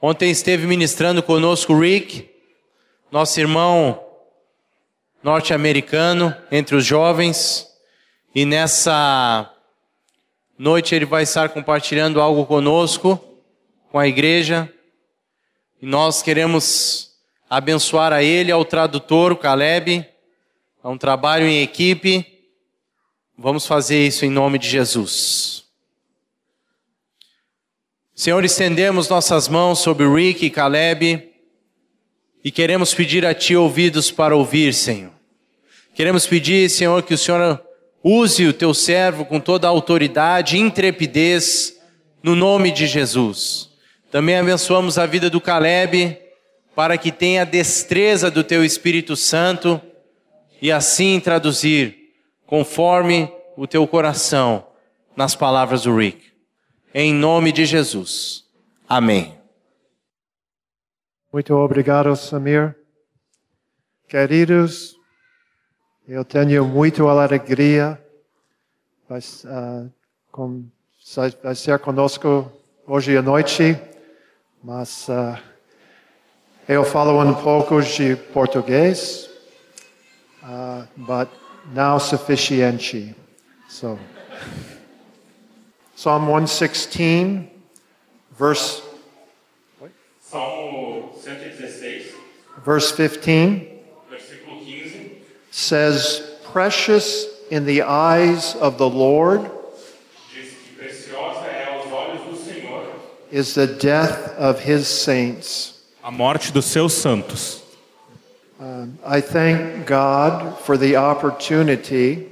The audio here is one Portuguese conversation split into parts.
Ontem esteve ministrando conosco o Rick, nosso irmão norte-americano entre os jovens, e nessa noite ele vai estar compartilhando algo conosco, com a igreja, e nós queremos abençoar a ele, ao tradutor, o Caleb, é um trabalho em equipe, vamos fazer isso em nome de Jesus. Senhor, estendemos nossas mãos sobre Rick e Caleb e queremos pedir a Ti ouvidos para ouvir, Senhor. Queremos pedir, Senhor, que o Senhor use o Teu servo com toda a autoridade e intrepidez no nome de Jesus. Também abençoamos a vida do Caleb para que tenha destreza do Teu Espírito Santo e assim traduzir conforme o Teu coração nas palavras do Rick. Em nome de Jesus. Amém. Muito obrigado, Samir. Queridos, eu tenho muito alegria com, vai ser conosco hoje à noite, mas uh, eu falo um pouco de português, uh, but não suficiente. So. Psalm 116, verse, 116, verse 15 says, Precious in the eyes of the Lord diz que preciosa é aos olhos do Senhor is the death of his saints. a morte dos seus santos. Um, I thank God for the opportunity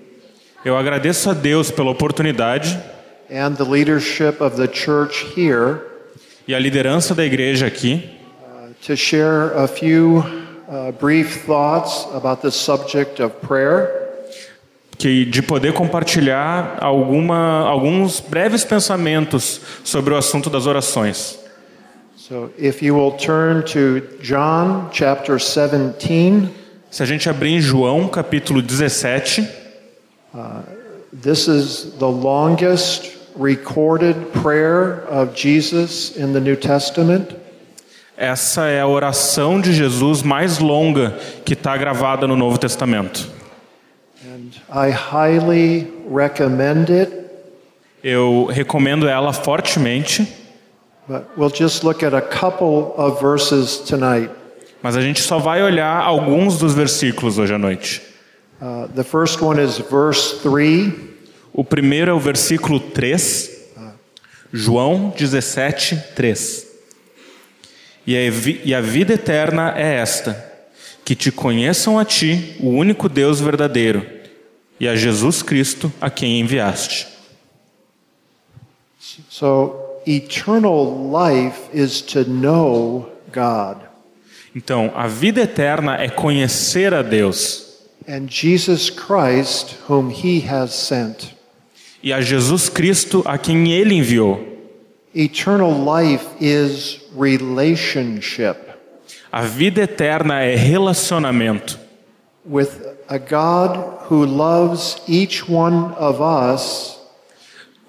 Eu agradeço a Deus pela oportunidade and the leadership of the church here e a liderança da igreja aqui to share a few uh, brief thoughts about the subject of prayer. que de poder compartilhar alguma, alguns breves pensamentos sobre o assunto das orações. So if you will turn to John chapter 17, Se a gente abrir em João capítulo 17, this is the longest recorded prayer of Jesus in the New Testament. essa é a oração de Jesus mais longa que está gravada no Novo Testamento. And I highly recommend it, Eu recomendo ela fortemente, but we'll just look at a couple of verses tonight. mas a gente só vai olhar alguns dos versículos hoje à noite. Uh, the first one is verse 3. O primeiro é o versículo 3, João 17, 3. E a, vi- a vida eterna é esta: que te conheçam a ti, o único Deus verdadeiro, e a Jesus Cristo, a quem enviaste. So, eternal life is to know God. Então, a vida eterna é conhecer a Deus and Jesus Christ, whom he has sent. E a Jesus Cristo, a quem ele enviou. Eternal life is relationship A vida eterna é relacionamento with a God who loves each one of us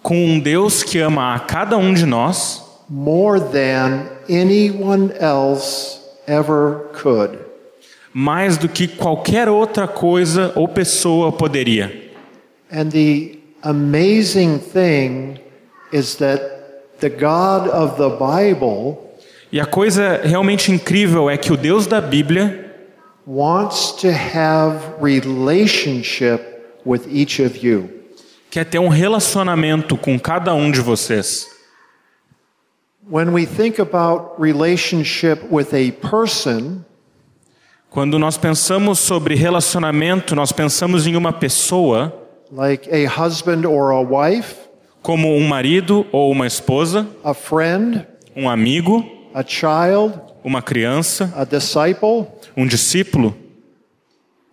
com um Deus que ama a cada um de nós more than anyone else ever could. mais do que qualquer outra coisa ou pessoa poderia. And the amazing thing is that the God of the Bible E a coisa realmente incrível é que o Deus da Bíblia wants to have relationship with each of you. quer ter um relacionamento com cada um de vocês. When we think about relationship with a person, Quando nós pensamos sobre relacionamento, nós pensamos em uma pessoa, like a husband or a wife, como um marido ou uma esposa, a friend, um amigo, a child, uma criança, a disciple, um discípulo.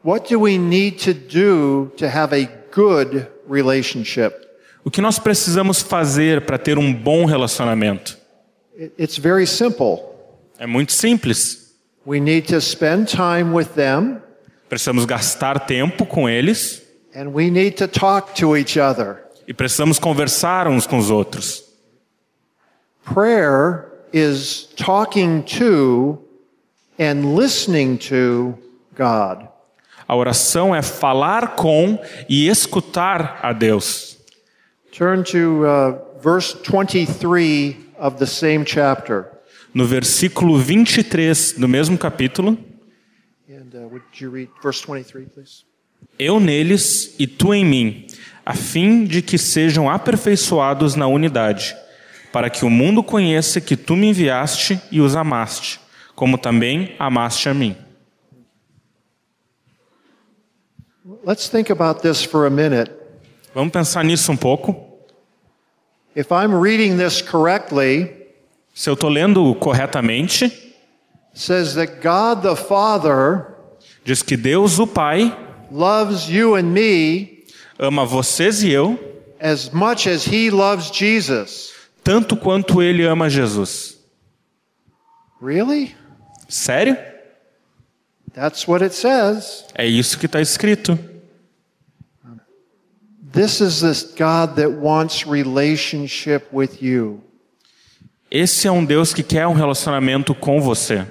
what do we need to do to have a good relationship? O que nós precisamos fazer para ter um bom relacionamento? It- It's very simple. É muito simples. We need to spend time with them Precisamos gastar tempo com eles and we need to talk to each other. e precisamos conversar uns com os outros. Prayer is talking to and listening to God. A oração é falar com e escutar a Deus. Turn to uh, verse 23 of the same chapter. No versículo 23 do mesmo capítulo, And uh, would you read verse 23, please? Eu neles e tu em mim, a fim de que sejam aperfeiçoados na unidade, para que o mundo conheça que tu me enviaste e os amaste, como também amaste a mim. Let's think about this for a minute. Vamos pensar nisso um pouco. If I'm reading this correctly, Se eu estou lendo corretamente, says that God the Father diz que Deus, o Pai, loves you and me ama vocês e eu, as much as he loves Jesus. tanto quanto Ele ama Jesus. Really? Sério? That's what it says. É isso que está escrito. This is this God that wants relationship with you. Esse é um Deus que quer um relacionamento com você.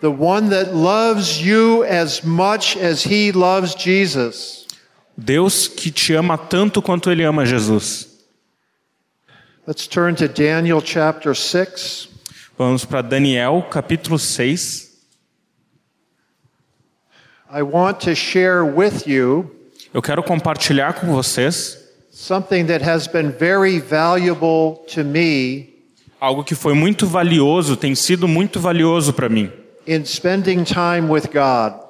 The one that loves you as much as he loves Jesus. Deus que te ama tanto quanto Ele ama Jesus. Let's turn to Daniel chapter 6. Vamos para Daniel, capítulo 6. I want to share with you Eu quero compartilhar com vocês something that has been very valuable to me algo que foi muito valioso, tem sido muito valioso para mim, in spending time with God,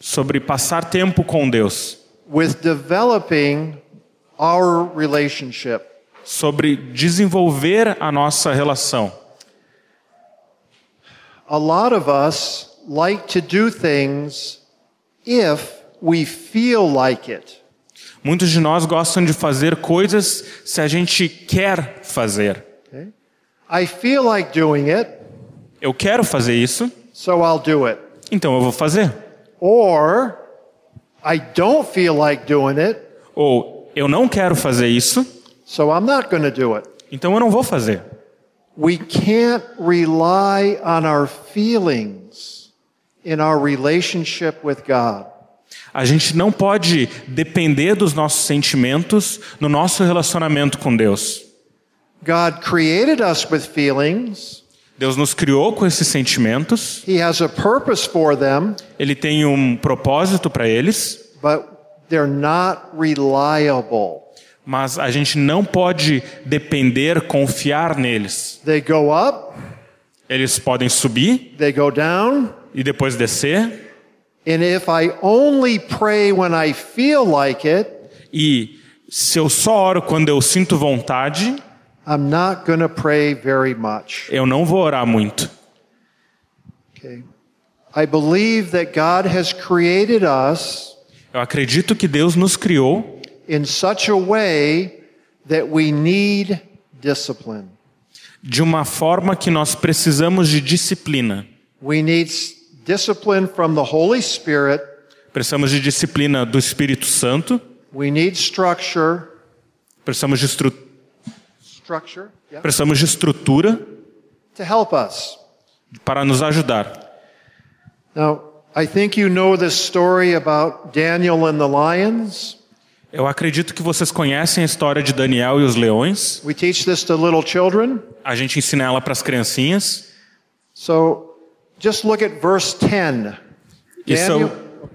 sobre passar tempo com Deus, with developing our relationship. sobre desenvolver a nossa relação. A lot of us like to do things if we feel like it. Muitos de nós gostam de fazer coisas se a gente quer fazer. Okay? I feel like doing it, Eu quero fazer isso, so I'll do it. então eu vou fazer. Or I don't feel like doing it, Ou eu não quero fazer isso, so I'm not going to do it. então eu não vou fazer. We can't rely on our feelings in our relationship with God. A gente não pode depender dos nossos sentimentos no nosso relacionamento com Deus. God created us with feelings. Deus nos criou com esses sentimentos, He has a purpose for them, Ele tem um propósito para eles, mas a gente não pode depender, confiar neles. They go up, Eles podem subir they go down, e depois descer, and if I only pray when I feel like it, e se eu só oro quando eu sinto vontade, I'm not going to pray very much. eu não vou orar muito. Okay. I believe that God has created us Eu acredito que Deus nos criou in such a way that we need discipline. de uma forma que nós precisamos de disciplina. We need discipline from the Holy Spirit. Precisamos de disciplina do Espírito Santo, We need structure. precisamos de, estru Structure yeah, precisamos de estrutura to help us. para nos ajudar. Now, I think you know this story about Daniel and the lions. Eu acredito que vocês conhecem a história de Daniel e os leões. We teach this to little children. A gente ensina ela para as criancinhas. So just look at verse 10. Isso é Daniel, o,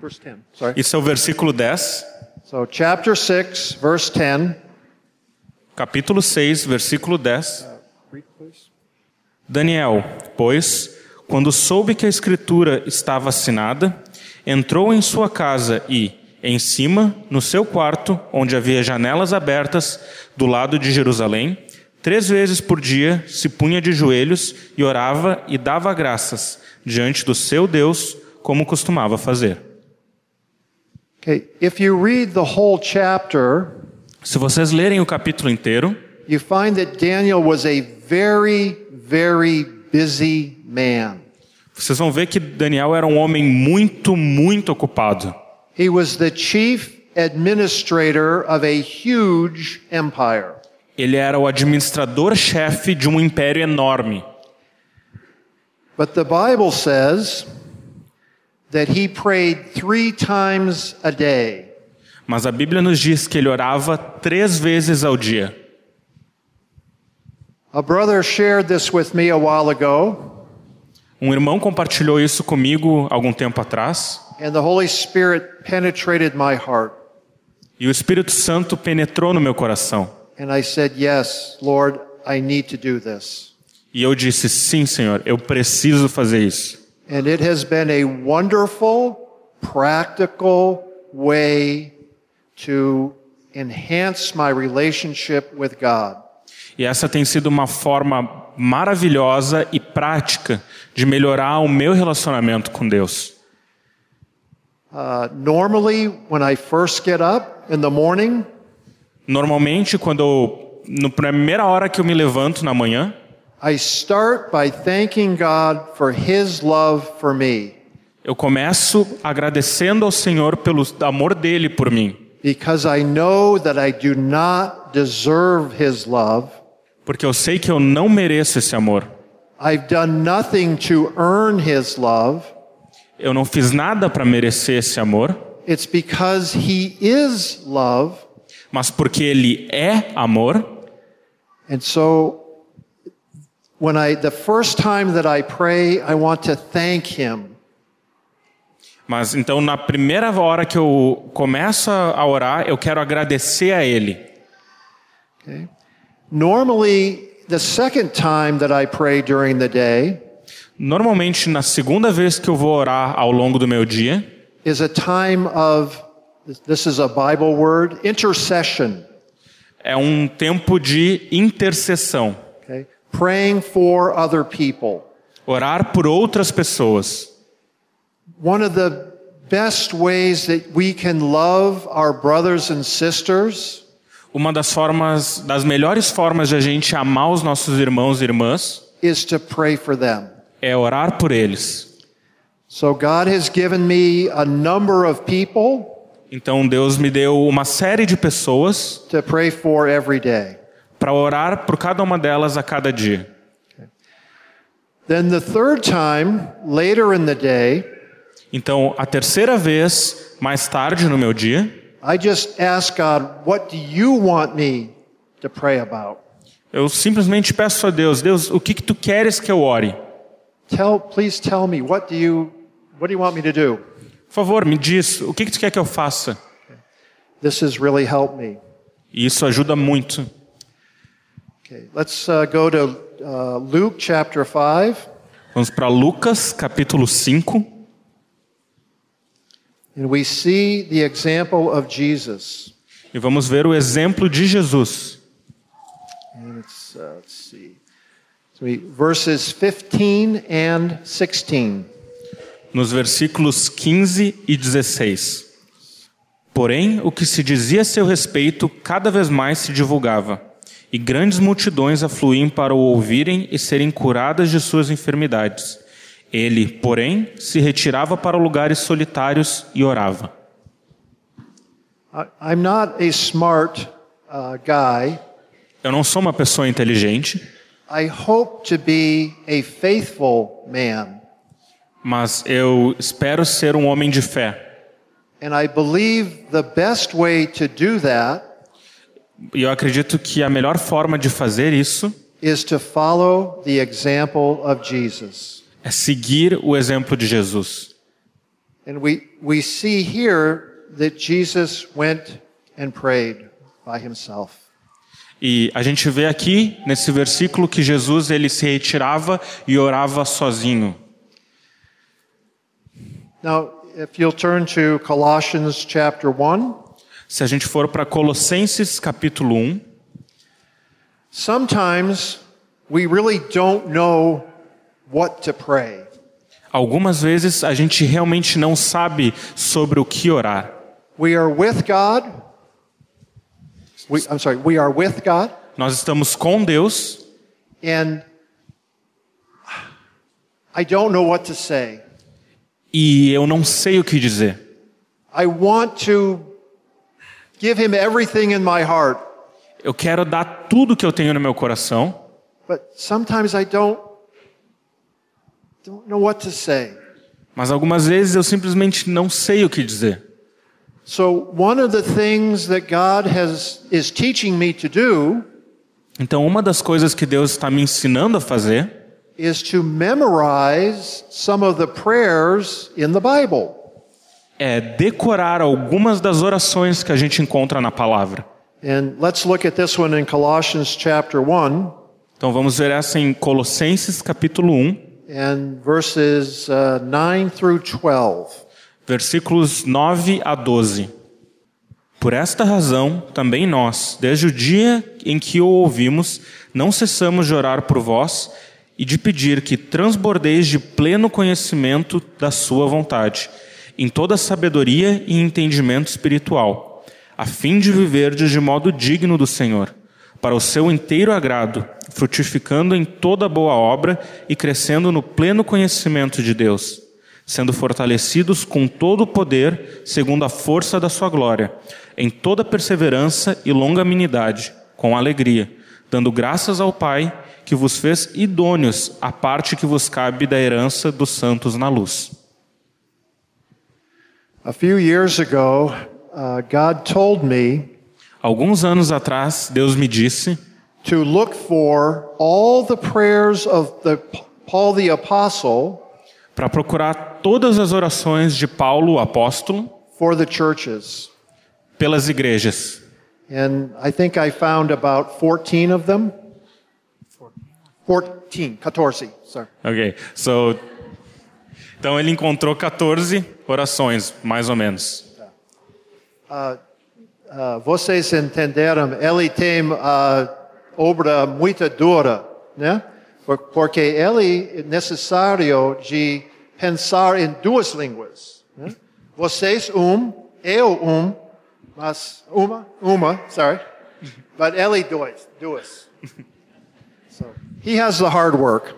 verse 10. Sorry. isso é o versículo 10, So chapter 6, verse 10. Capítulo 6, versículo 10. Read, please. Daniel, pois, quando soube que a escritura estava assinada, entrou em sua casa e, em cima, no seu quarto, onde havia janelas abertas, do lado de Jerusalém, três vezes por dia se punha de joelhos e orava e dava graças diante do seu Deus, como costumava fazer. Okay, if you read the whole chapter, Se vocês lerem o capítulo inteiro, you find that Daniel was a very, very busy man. vocês vão ver que Daniel era um homem muito, muito ocupado. He was the chief administrator of a huge empire. Ele era o administrador-chefe de um império enorme. But the Bible says that he prayed three times a day. Mas a Bíblia nos diz que ele orava três vezes ao dia. A brother shared this with me a while ago, Um irmão compartilhou isso comigo algum tempo atrás, and the Holy Spirit penetrated my heart. e o Espírito Santo penetrou no meu coração. And I said, Yes, Lord, I need to do this. E eu disse: Sim, Senhor, eu preciso fazer isso. And it has been a wonderful, practical way to enhance my relationship with God. E essa tem sido uma forma maravilhosa e prática de melhorar o meu relacionamento com Deus. Uh, normally, when I first get up in the morning, Normalmente, quando eu, na primeira hora que eu me levanto na manhã, I start by thanking God for His love for me eu começo agradecendo ao Senhor pelo amor dele por mim, because I know that I do not deserve His love. porque eu sei que eu não mereço esse amor. I've done nothing to earn His love. Eu não fiz nada para merecer esse amor, It's because He is love. mas porque ele é amor. And so, when I, the first time that I pray, I want to thank Him. Mas então na primeira hora que eu começo a orar, eu quero agradecer a ele. Okay? Normally, the second time that I pray during the day Normalmente na segunda vez que eu vou orar ao longo do meu dia, is a time of, this is a Bible word, intercession. é um tempo de intercessão. Okay? Praying for other people. Orar por outras pessoas. One of the best ways that we can love our brothers and sisters Uma das formas, das melhores formas de a gente amar os nossos irmãos e irmãs is to pray for them. é orar por eles. So God has given me a number of people Então Deus me deu uma série de pessoas to pray for every day. para orar por cada uma delas a cada dia. Then the third time, later in the day, Então, a terceira vez, mais tarde no meu dia, I just ask God, what do you want me to pray about? eu simplesmente peço a Deus, Deus, o que que tu queres que eu ore? Tell, please tell me, what do you, what do you want me to do? Por favor, me diz, o que que tu quer que eu faça? This has really helped me. Isso ajuda muito. Okay, let's uh, go to uh, Luke chapter 5, Vamos para Lucas, capítulo 5, and we see the example of Jesus. E vamos ver o exemplo de Jesus. It's, uh, let's see, verses 15 and 16. nos versículos 15 e 16. Porém, o que se dizia a seu respeito cada vez mais se divulgava, e grandes multidões afluíam para o ouvirem e serem curadas de suas enfermidades. Ele, porém, se retirava para lugares solitários e orava. I'm not a smart uh, guy. Eu não sou uma pessoa inteligente, I hope to be a faithful man. mas eu espero ser um homem de fé. And I believe the best way to do that E eu acredito que a melhor forma de fazer isso is to follow the example of Jesus. É seguir o exemplo de Jesus. And we, we see here that Jesus went and prayed by himself. E a gente vê aqui nesse versículo que Jesus ele se retirava e orava sozinho. Now, if you'll turn to Colossians chapter 1, Se a gente for para Colossenses capítulo 1, sometimes we really don't know what to pray. algumas vezes a gente realmente não sabe sobre o que orar. We are with God. We, I'm sorry, we are with God, Nós estamos com Deus and I don't know what to say. e eu não sei o que dizer. I want to give him everything in my heart, Eu quero dar tudo que eu tenho no meu coração, but sometimes I don't don't know what to say. Mas algumas vezes eu simplesmente não sei o que dizer. So one of the things that God has is teaching me to do Então, uma das coisas que Deus está me ensinando a fazer is to memorize some of the prayers in the Bible. é decorar algumas das orações que a gente encontra na palavra. And let's look at this one in Colossians chapter 1 Então, vamos ver essa em Colossenses capítulo 1, and verses uh, 9 through 12. versículos 9 a 12. Por esta razão, também nós, desde o dia em que o ouvimos, não cessamos de orar por vós e de pedir que transbordeis de pleno conhecimento da Sua vontade, em toda sabedoria e entendimento espiritual, a fim de viverdes de modo digno do Senhor, para o seu inteiro agrado, frutificando em toda boa obra e crescendo no pleno conhecimento de Deus sendo fortalecidos com todo o poder, segundo a força da sua glória, em toda perseverança e longanimidade, com alegria, dando graças ao Pai que vos fez idôneos à parte que vos cabe da herança dos santos na luz. A few years ago, uh, God told me Alguns anos atrás, Deus me disse to look for all the prayers of the Paul the apostle para procurar todas as orações de Paulo, o apóstolo, for the churches. pelas igrejas. And I think I found about 14 of them. 14, 14, sorry. Ok, so, então ele encontrou 14 orações, mais ou menos. Uh, vocês entenderam, ele tem uh, obra muito dura, né? Por- Porque ele é necessário de pensar em duas línguas. Né? Vocês um, eu um, mas uma, uma, sorry, but ele dois, duas. So he has the hard work.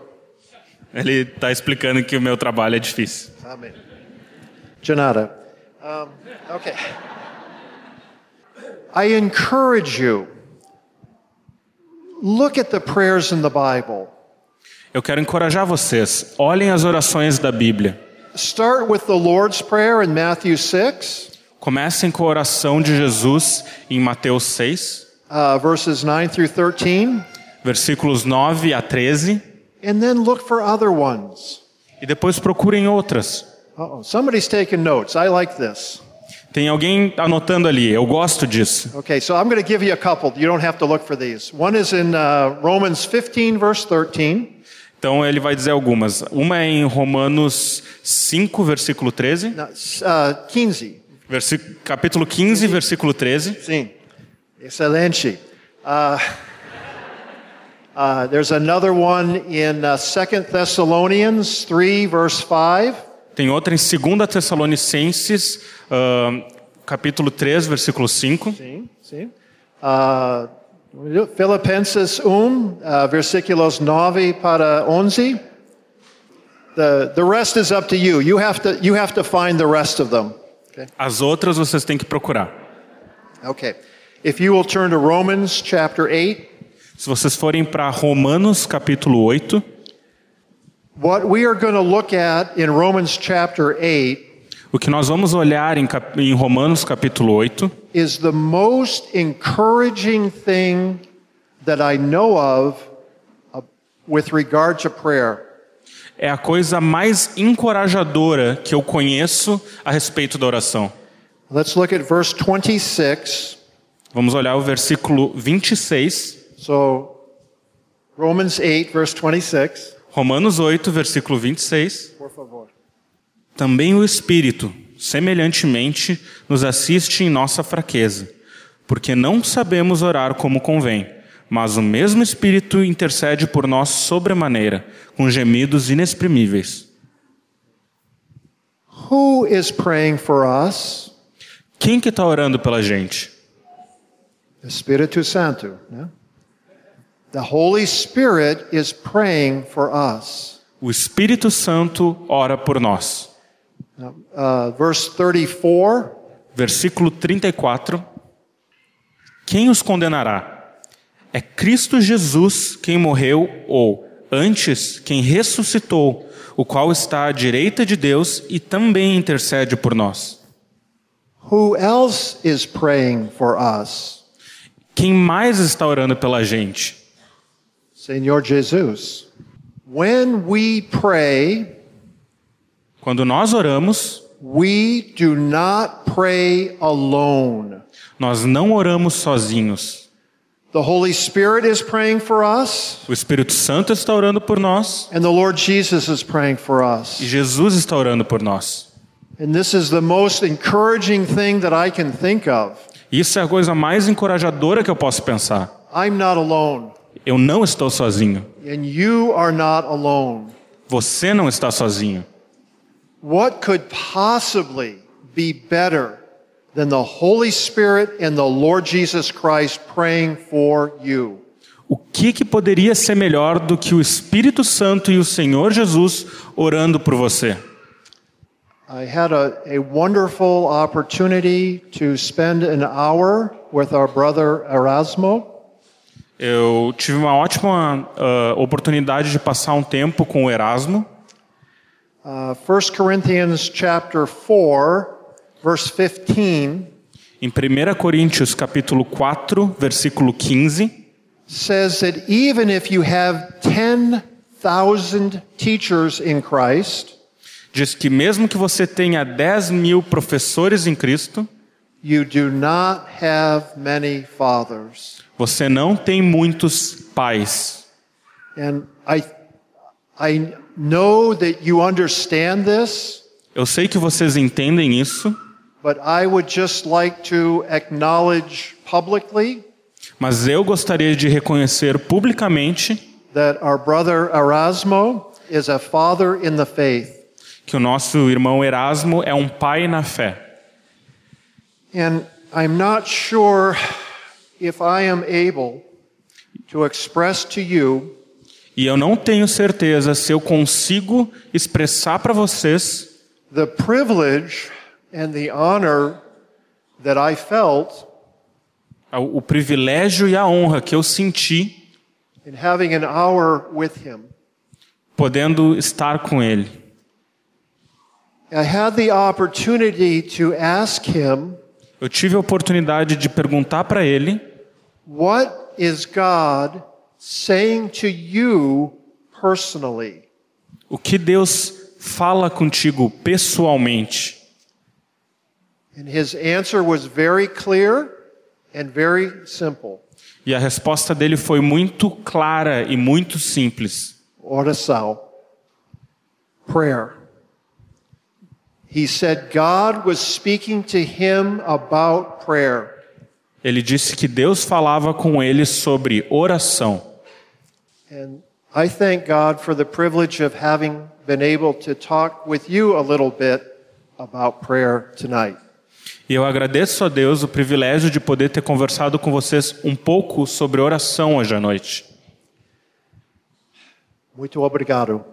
Ele está explicando que o meu trabalho é difícil. Amen. Janata. Um, okay. I encourage you. Look at the prayers in the Bible. Eu quero encorajar vocês. Olhem as orações da Bíblia. Start with the Lord's Prayer in Matthew 6, Comecem com a oração de Jesus em Mateus 6, uh, verses 9 through 13, versículos 9 a 13, and then look for other ones. e depois procurem outras. Uh-oh. Somebody's taking notes. I like this. Tem alguém anotando ali, eu gosto disso. Okay, so I'm going to give you a couple. You don't have to look for these. One is in uh, Romans 15, verse 13. Então ele vai dizer algumas. Uma é em Romanos 5, versículo 13, No, uh, 15. versi- capítulo 15, versículo 13. Sim. Excelente. Uh, uh, there's another one in uh, 2 Thessalonians 3, verse 5. Tem outra em 2 Tessalonicenses, ah, capítulo 3, versículo 5. Sim, sim. Uh, Filipenses 1, uh, versículos 9 para 11. The, the rest is up to you. You have to, you have to find the rest of them. Okay? As outras vocês têm que procurar. Okay. If you will turn to Romans chapter 8. Se vocês forem para Romanos, capítulo 8, o que nós vamos olhar em, em Romanos, capítulo 8, is the most encouraging thing that I know of uh, with regard to prayer. é a coisa mais encorajadora que eu conheço a respeito da oração. Let's look at verse 26. Vamos olhar o versículo 26, So, Romans 8, verse 26. Romanos 8, versículo 26. Por favor. Também o Espírito, semelhantemente, nos assiste em nossa fraqueza, porque não sabemos orar como convém, mas o mesmo Espírito intercede por nós sobremaneira, com gemidos inexprimíveis. Who is praying for us? Quem que está orando pela gente? Espírito Santo. né? The Holy Spirit is praying for us. O Espírito Santo ora por nós. Uh, verse 34. Versículo 34. Quem os condenará? É Cristo Jesus quem morreu, ou, antes quem ressuscitou, o qual está à direita de Deus e também intercede por nós. Who else is praying for us? Quem mais está orando pela gente? Senhor Jesus. When we pray, Quando nós oramos, we do not pray alone. nós não oramos sozinhos. The Holy Spirit is praying for us, O Espírito Santo está orando por nós and the Lord Jesus is praying for us. e Jesus está orando por nós. And this is the most encouraging thing that I can think of. Isso é a coisa mais encorajadora que eu posso pensar. I'm not alone, Eu não estou sozinho. and you are not alone. Você não está sozinho. What could possibly be better than the Holy Spirit and the Lord Jesus Christ praying for you? O que, que poderia ser melhor do que o Espírito Santo e o Senhor Jesus orando por você? I had a, a wonderful opportunity to spend an hour with our brother Erasmo. Eu tive uma ótima ah, oportunidade de passar um tempo com o Erasmo. Uh, 1 Corinthians chapter 4, verse 15 Em 1 Coríntios capítulo 4, versículo 15, says that even if you have 10,000 teachers in Christ, diz que mesmo que você tenha 10 mil professores em Cristo, you do not have many fathers. Você não tem muitos pais. And I, I know that you understand this, Eu sei que vocês entendem isso, but I would just like to acknowledge publicly mas eu gostaria de reconhecer publicamente that our brother Erasmo is a father in the faith. que o nosso irmão Erasmo é um pai na fé. And I'm not sure if I am able to express to you E eu não tenho certeza se eu consigo expressar para vocês the privilege and the honor that I felt o privilégio e a honra que eu senti in having an hour with him. podendo estar com ele. I had the opportunity to ask him, Eu tive a oportunidade de perguntar para ele What is God saying to you personally? o que Deus fala contigo pessoalmente. And his answer was very clear and very simple. E a resposta dele foi muito clara e muito simples. Oração. Prayer. He said God was speaking to him about prayer. Ele disse que Deus falava com ele sobre oração. And I thank God for the privilege of having been able to talk with you a little bit about prayer tonight. E eu agradeço a Deus o privilégio de poder ter conversado com vocês um pouco sobre oração hoje à noite. Muito obrigado.